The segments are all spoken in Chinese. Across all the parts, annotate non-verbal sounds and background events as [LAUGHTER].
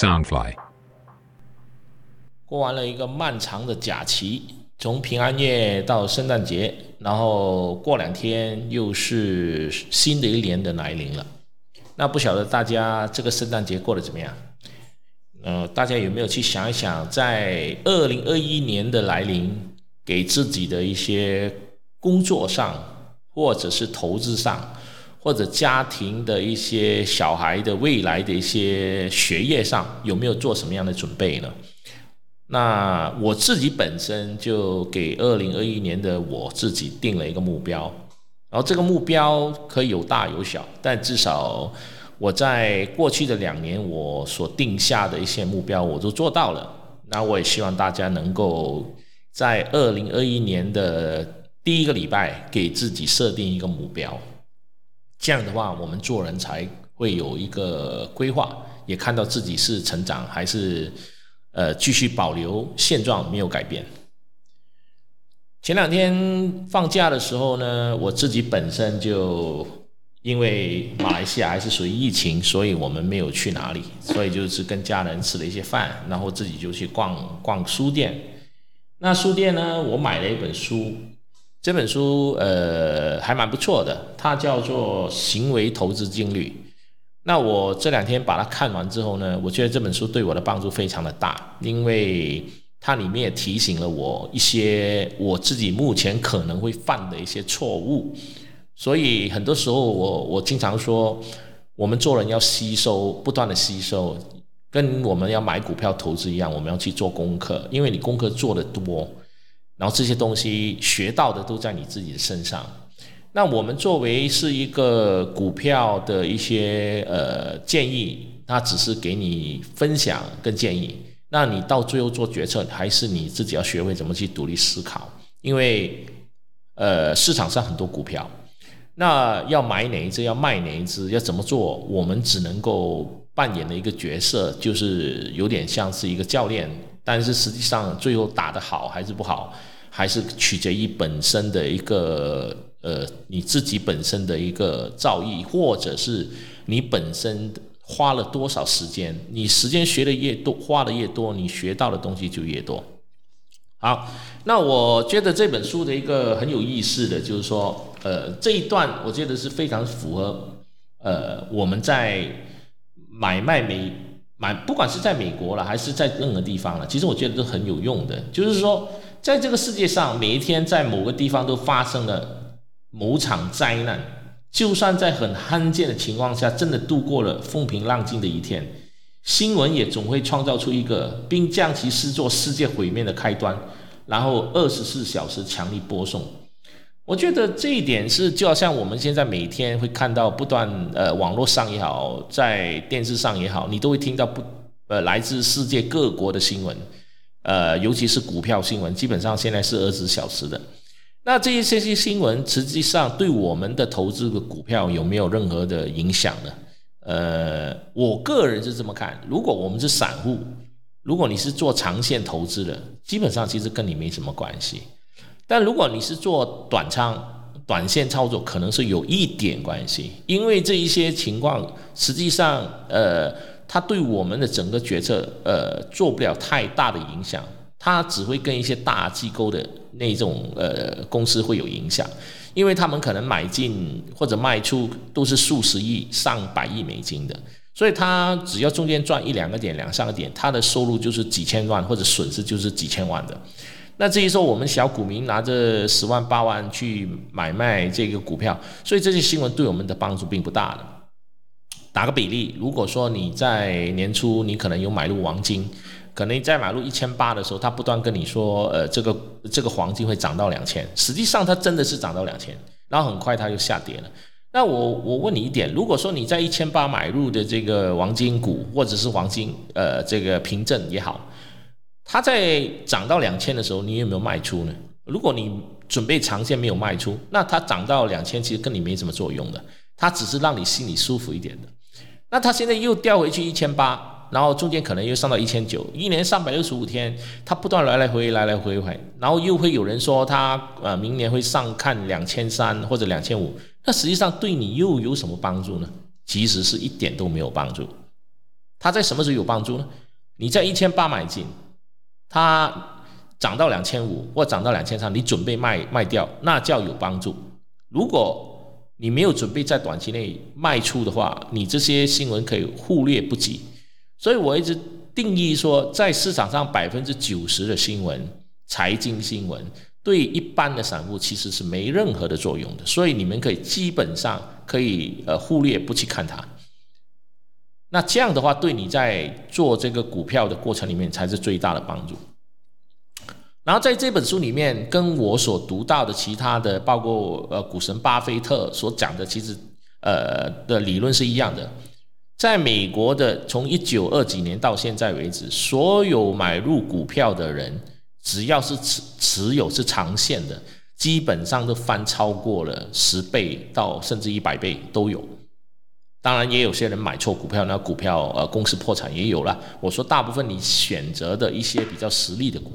Soundfly。过完了一个漫长的假期，从平安夜到圣诞节，然后过两天又是新的一年的来临了。那不晓得大家这个圣诞节过得怎么样？呃，大家有没有去想一想，在二零二一年的来临，给自己的一些工作上，或者是投资上，或者家庭的一些小孩的未来的一些学业上，有没有做什么样的准备呢？那我自己本身就给二零二一年的我自己定了一个目标，然后这个目标可以有大有小，但至少我在过去的两年我所定下的一些目标我都做到了。那我也希望大家能够在二零二一年的第一个礼拜给自己设定一个目标，这样的话我们做人才会有一个规划，也看到自己是成长还是。呃，继续保留现状，没有改变。前两天放假的时候呢，我自己本身就因为马来西亚还是属于疫情，所以我们没有去哪里，所以就是跟家人吃了一些饭，然后自己就去逛逛书店。那书店呢，我买了一本书，这本书呃还蛮不错的，它叫做《行为投资定律》。那我这两天把它看完之后呢，我觉得这本书对我的帮助非常的大，因为它里面也提醒了我一些我自己目前可能会犯的一些错误，所以很多时候我我经常说，我们做人要吸收，不断的吸收，跟我们要买股票投资一样，我们要去做功课，因为你功课做的多，然后这些东西学到的都在你自己的身上。那我们作为是一个股票的一些呃建议，它只是给你分享跟建议。那你到最后做决策，还是你自己要学会怎么去独立思考。因为呃市场上很多股票，那要买哪一只，要卖哪一只，要怎么做，我们只能够扮演的一个角色，就是有点像是一个教练。但是实际上最后打得好还是不好，还是取决于本身的一个。呃，你自己本身的一个造诣，或者是你本身花了多少时间，你时间学的越多，花的越多，你学到的东西就越多。好，那我觉得这本书的一个很有意思的就是说，呃，这一段我觉得是非常符合呃我们在买卖美买，不管是在美国了，还是在任何地方了，其实我觉得都很有用的。就是说，在这个世界上，每一天在某个地方都发生了。某场灾难，就算在很罕见的情况下，真的度过了风平浪静的一天，新闻也总会创造出一个，并将其视作世界毁灭的开端，然后二十四小时强力播送。我觉得这一点是，就好像我们现在每天会看到不断，呃，网络上也好，在电视上也好，你都会听到不，呃，来自世界各国的新闻，呃，尤其是股票新闻，基本上现在是二十四小时的。那这一些些新闻，实际上对我们的投资的股票有没有任何的影响呢？呃，我个人是这么看，如果我们是散户，如果你是做长线投资的，基本上其实跟你没什么关系。但如果你是做短仓、短线操作，可能是有一点关系，因为这一些情况，实际上，呃，它对我们的整个决策，呃，做不了太大的影响。它只会跟一些大机构的那种呃公司会有影响，因为他们可能买进或者卖出都是数十亿、上百亿美金的，所以它只要中间赚一两个点、两三个点，它的收入就是几千万，或者损失就是几千万的。那至于说我们小股民拿着十万八万去买卖这个股票，所以这些新闻对我们的帮助并不大的。打个比例，如果说你在年初你可能有买入黄金。可能在买入一千八的时候，他不断跟你说，呃，这个这个黄金会涨到两千，实际上它真的是涨到两千，然后很快它就下跌了。那我我问你一点，如果说你在一千八买入的这个黄金股或者是黄金，呃，这个凭证也好，它在涨到两千的时候，你有没有卖出呢？如果你准备长线没有卖出，那它涨到两千其实跟你没什么作用的，它只是让你心里舒服一点的。那它现在又掉回去一千八。然后中间可能又上到一千九，一年三百六十五天，它不断来来回来来回回，然后又会有人说它呃明年会上看两千三或者两千五，那实际上对你又有什么帮助呢？其实是一点都没有帮助。它在什么时候有帮助呢？你在一千八买进，它涨到两千五或涨到两千三，你准备卖卖掉，那叫有帮助。如果你没有准备在短期内卖出的话，你这些新闻可以忽略不计。所以我一直定义说，在市场上百分之九十的新闻，财经新闻对一般的散户其实是没任何的作用的。所以你们可以基本上可以呃忽略不去看它。那这样的话，对你在做这个股票的过程里面才是最大的帮助。然后在这本书里面，跟我所读到的其他的，包括呃股神巴菲特所讲的，其实呃的理论是一样的。在美国的从一九二几年到现在为止，所有买入股票的人，只要是持持有是长线的，基本上都翻超过了十倍到甚至一百倍都有。当然，也有些人买错股票，那股票呃公司破产也有了。我说，大部分你选择的一些比较实力的股，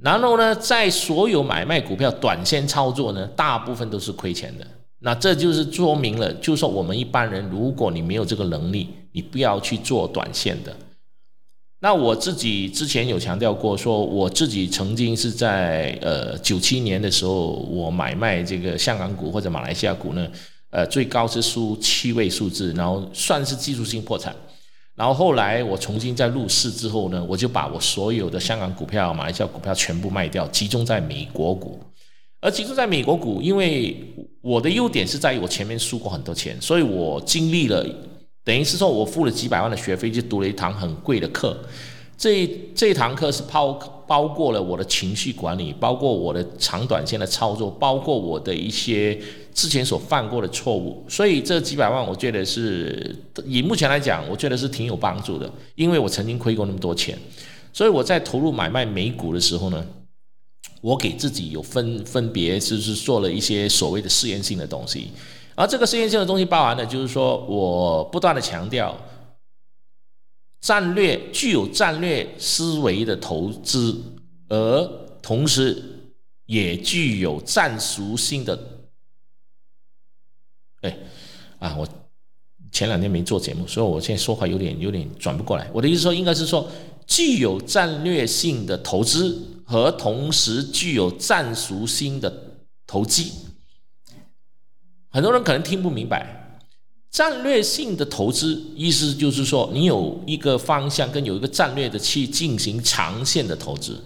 然后呢，在所有买卖股票短线操作呢，大部分都是亏钱的。那这就是说明了，就是说我们一般人，如果你没有这个能力，你不要去做短线的。那我自己之前有强调过，说我自己曾经是在呃九七年的时候，我买卖这个香港股或者马来西亚股呢。呃，最高是输七位数字，然后算是技术性破产。然后后来我重新再入市之后呢，我就把我所有的香港股票、马来西亚股票全部卖掉，集中在美国股。而集中在美国股，因为我的优点是在于我前面输过很多钱，所以我经历了，等于是说我付了几百万的学费，就读了一堂很贵的课。这这堂课是抛 [LAUGHS] 包括了我的情绪管理，包括我的长短线的操作，包括我的一些。之前所犯过的错误，所以这几百万，我觉得是以目前来讲，我觉得是挺有帮助的。因为我曾经亏过那么多钱，所以我在投入买卖美股的时候呢，我给自己有分分别，就是做了一些所谓的试验性的东西。而这个试验性的东西包含的，就是说我不断的强调战略具有战略思维的投资，而同时也具有战术性的。哎，啊，我前两天没做节目，所以我现在说话有点有点转不过来。我的意思说，应该是说具有战略性的投资和同时具有战术性的投机。很多人可能听不明白，战略性的投资意思就是说，你有一个方向跟有一个战略的去进行长线的投资。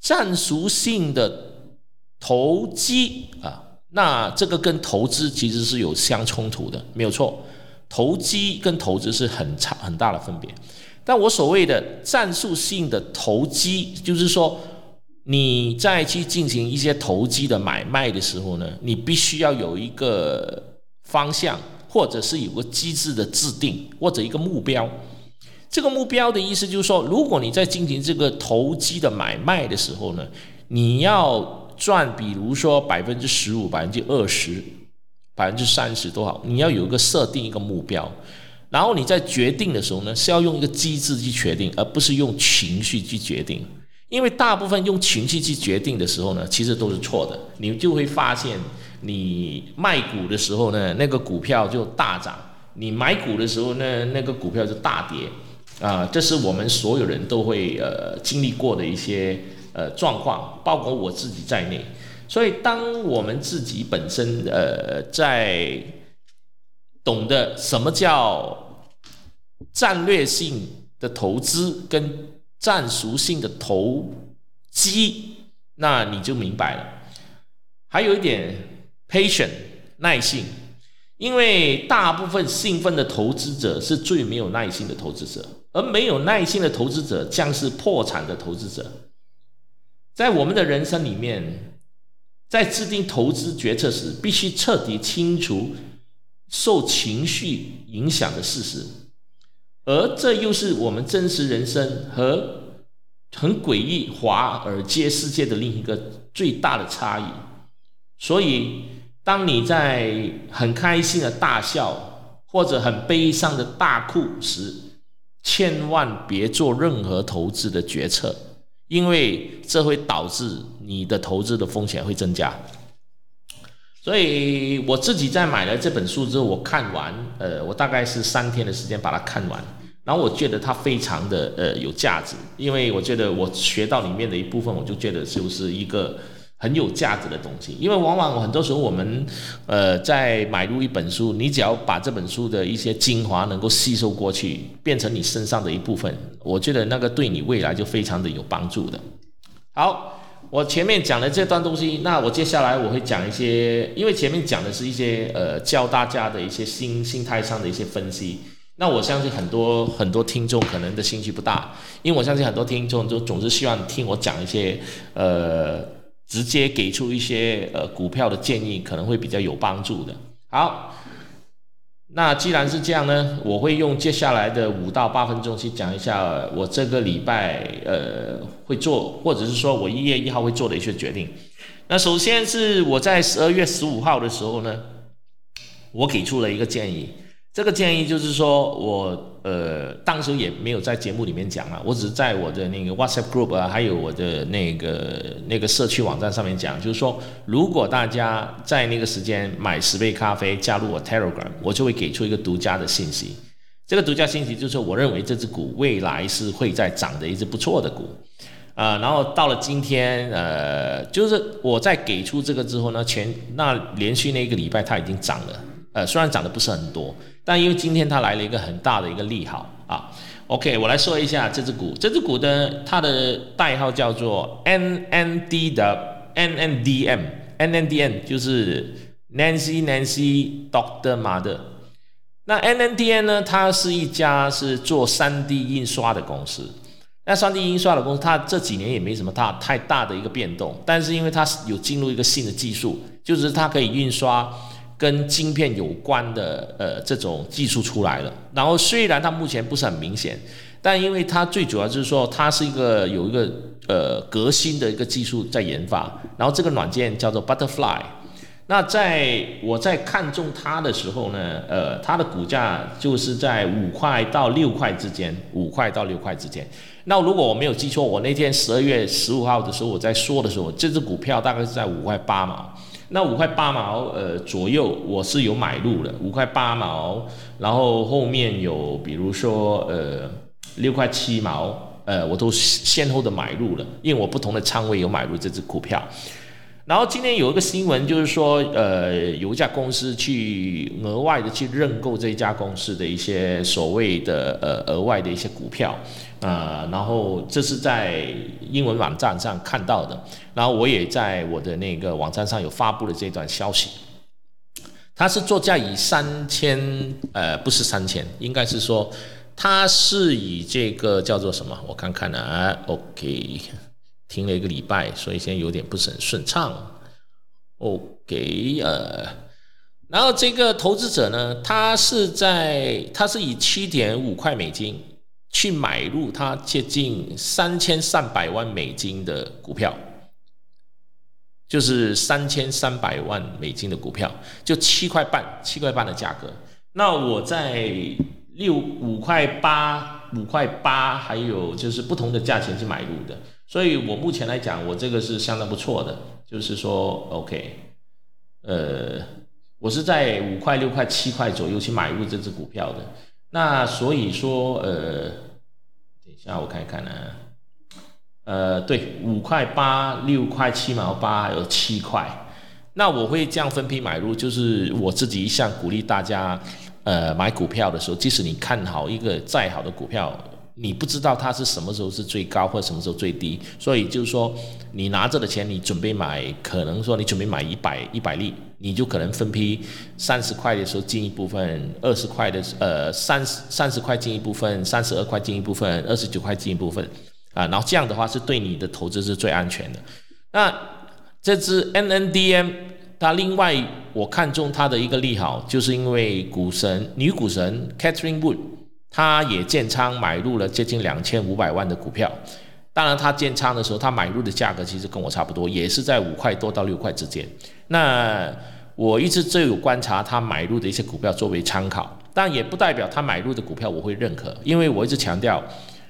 战术性的投机啊。那这个跟投资其实是有相冲突的，没有错。投机跟投资是很差很大的分别。但我所谓的战术性的投机，就是说你在去进行一些投机的买卖的时候呢，你必须要有一个方向，或者是有个机制的制定，或者一个目标。这个目标的意思就是说，如果你在进行这个投机的买卖的时候呢，你要。赚，比如说百分之十五、百分之二十、百分之三十都好，你要有一个设定一个目标，然后你在决定的时候呢，是要用一个机制去决定，而不是用情绪去决定。因为大部分用情绪去决定的时候呢，其实都是错的。你就会发现，你卖股的时候呢，那个股票就大涨；你买股的时候呢，那个股票就大跌。啊，这是我们所有人都会呃经历过的一些。呃，状况包括我自己在内，所以当我们自己本身呃在懂得什么叫战略性的投资跟战术性的投机，那你就明白了。还有一点 patient 耐性，因为大部分兴奋的投资者是最没有耐心的投资者，而没有耐心的投资者将是破产的投资者。在我们的人生里面，在制定投资决策时，必须彻底清除受情绪影响的事实，而这又是我们真实人生和很诡异华尔街世界的另一个最大的差异。所以，当你在很开心的大笑，或者很悲伤的大哭时，千万别做任何投资的决策。因为这会导致你的投资的风险会增加。所以我自己在买了这本书之后，我看完，呃，我大概是三天的时间把它看完，然后我觉得它非常的呃有价值，因为我觉得我学到里面的一部分，我就觉得就是一个很有价值的东西。因为往往很多时候我们呃在买入一本书，你只要把这本书的一些精华能够吸收过去，变成你身上的一部分，我觉得那个对你未来就非常的有帮助的。好。我前面讲的这段东西，那我接下来我会讲一些，因为前面讲的是一些呃教大家的一些心心态上的一些分析。那我相信很多很多听众可能的兴趣不大，因为我相信很多听众就总是希望听我讲一些呃直接给出一些呃股票的建议，可能会比较有帮助的。好。那既然是这样呢，我会用接下来的五到八分钟去讲一下我这个礼拜呃会做，或者是说我一月一号会做的一些决定。那首先是我在十二月十五号的时候呢，我给出了一个建议。这个建议就是说，我呃当时也没有在节目里面讲了，我只是在我的那个 WhatsApp group 啊，还有我的那个那个社区网站上面讲，就是说，如果大家在那个时间买十杯咖啡加入我 Telegram，我就会给出一个独家的信息。这个独家信息就是我认为这只股未来是会在涨的一只不错的股啊。然后到了今天，呃，就是我在给出这个之后呢，前那连续那一个礼拜它已经涨了。呃，虽然涨的不是很多，但因为今天它来了一个很大的一个利好啊。OK，我来说一下这只股，这只股的它的代号叫做 NND 的 NNDM，NNDM 就是 Nancy Nancy Doctor Mother。那 NNDM 呢，它是一家是做 3D 印刷的公司。那 3D 印刷的公司，它这几年也没什么大太大的一个变动，但是因为它有进入一个新的技术，就是它可以印刷。跟晶片有关的呃这种技术出来了，然后虽然它目前不是很明显，但因为它最主要就是说它是一个有一个呃革新的一个技术在研发，然后这个软件叫做 Butterfly。那在我在看中它的时候呢，呃，它的股价就是在五块到六块之间，五块到六块之间。那如果我没有记错，我那天十二月十五号的时候我在说的时候，这只股票大概是在五块八毛。那五块八毛，呃左右，我是有买入的，五块八毛，然后后面有比如说呃六块七毛，呃我都先后的买入了，因为我不同的仓位有买入这只股票。然后今天有一个新闻，就是说，呃，有一家公司去额外的去认购这一家公司的一些所谓的呃额外的一些股票，啊，然后这是在英文网站上看到的，然后我也在我的那个网站上有发布了这段消息。它是作价以三千，呃，不是三千，应该是说它是以这个叫做什么？我看看啊，OK。停了一个礼拜，所以现在有点不是很顺畅。OK，呃，然后这个投资者呢，他是在他是以七点五块美金去买入他接近三千三百万美金的股票，就是三千三百万美金的股票，就七块半，七块半的价格。那我在六五块八、五块八，还有就是不同的价钱去买入的。所以我目前来讲，我这个是相当不错的，就是说，OK，呃，我是在五块、六块、七块左右去买入这只股票的。那所以说，呃，等一下我看一看呢，呃，对，五块八、六块七毛八，还有七块。那我会这样分批买入，就是我自己一向鼓励大家，呃，买股票的时候，即使你看好一个再好的股票。你不知道它是什么时候是最高或什么时候最低，所以就是说，你拿着的钱，你准备买，可能说你准备买一百一百粒，你就可能分批三十块的时候进一部分，二十块的呃三十三十块进一部分，三十二块进一部分，二十九块进一部分，啊，然后这样的话是对你的投资是最安全的。那这支 N N D M，它另外我看中它的一个利好，就是因为股神女股神 Catherine Wood。他也建仓买入了接近两千五百万的股票，当然他建仓的时候，他买入的价格其实跟我差不多，也是在五块多到六块之间。那我一直都有观察他买入的一些股票作为参考，但也不代表他买入的股票我会认可，因为我一直强调，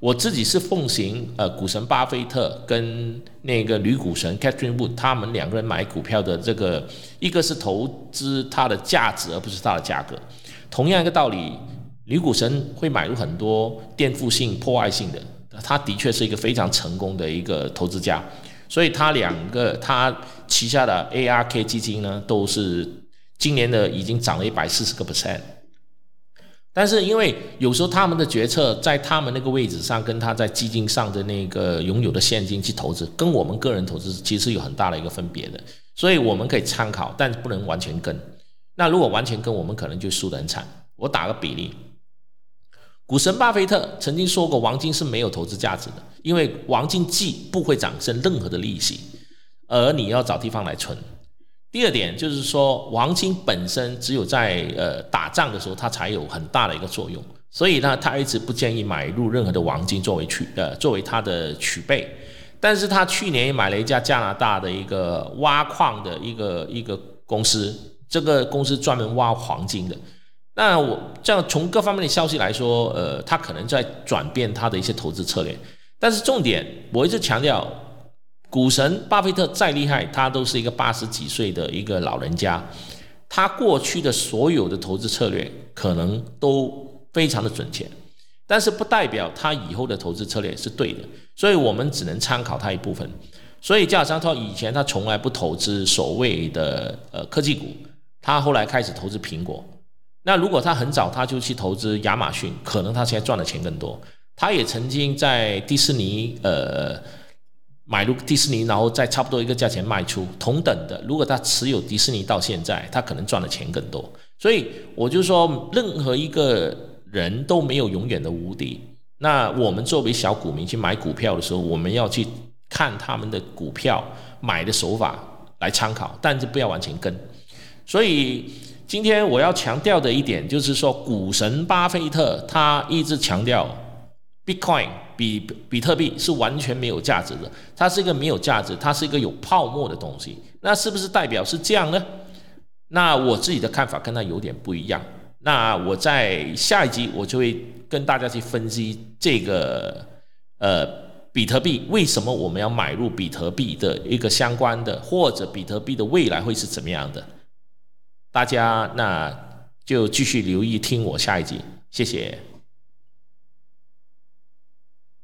我自己是奉行呃股神巴菲特跟那个女股神 Catherine Wood 他们两个人买股票的这个，一个是投资它的价值，而不是它的价格。同样一个道理，女股神会买入很多颠覆性、破坏性的，她的确是一个非常成功的一个投资家。所以他两个他旗下的 ARK 基金呢，都是今年的已经涨了一百四十个 percent。但是因为有时候他们的决策在他们那个位置上，跟他在基金上的那个拥有的现金去投资，跟我们个人投资其实有很大的一个分别的。所以我们可以参考，但不能完全跟。那如果完全跟，我们可能就输得很惨。我打个比例。股神巴菲特曾经说过，黄金是没有投资价值的，因为黄金既不会产生任何的利息，而你要找地方来存。第二点就是说，黄金本身只有在呃打仗的时候，它才有很大的一个作用，所以呢，他一直不建议买入任何的黄金作为取呃作为他的储备。但是他去年也买了一家加拿大的一个挖矿的一个一个公司，这个公司专门挖黄金的。那我这样从各方面的消息来说，呃，他可能在转变他的一些投资策略。但是重点，我一直强调，股神巴菲特再厉害，他都是一个八十几岁的一个老人家，他过去的所有的投资策略可能都非常的准确，但是不代表他以后的投资策略是对的，所以我们只能参考他一部分。所以，加上他以前他从来不投资所谓的呃科技股，他后来开始投资苹果。那如果他很早他就去投资亚马逊，可能他现在赚的钱更多。他也曾经在迪士尼呃买入迪士尼，然后在差不多一个价钱卖出。同等的，如果他持有迪士尼到现在，他可能赚的钱更多。所以我就说，任何一个人都没有永远的无敌。那我们作为小股民去买股票的时候，我们要去看他们的股票买的手法来参考，但是不要完全跟。所以。今天我要强调的一点就是说，股神巴菲特他一直强调，Bitcoin 比比特币是完全没有价值的，它是一个没有价值，它是一个有泡沫的东西。那是不是代表是这样呢？那我自己的看法跟他有点不一样。那我在下一集我就会跟大家去分析这个呃比特币为什么我们要买入比特币的一个相关的，或者比特币的未来会是怎么样的。大家那就继续留意听我下一集，谢谢。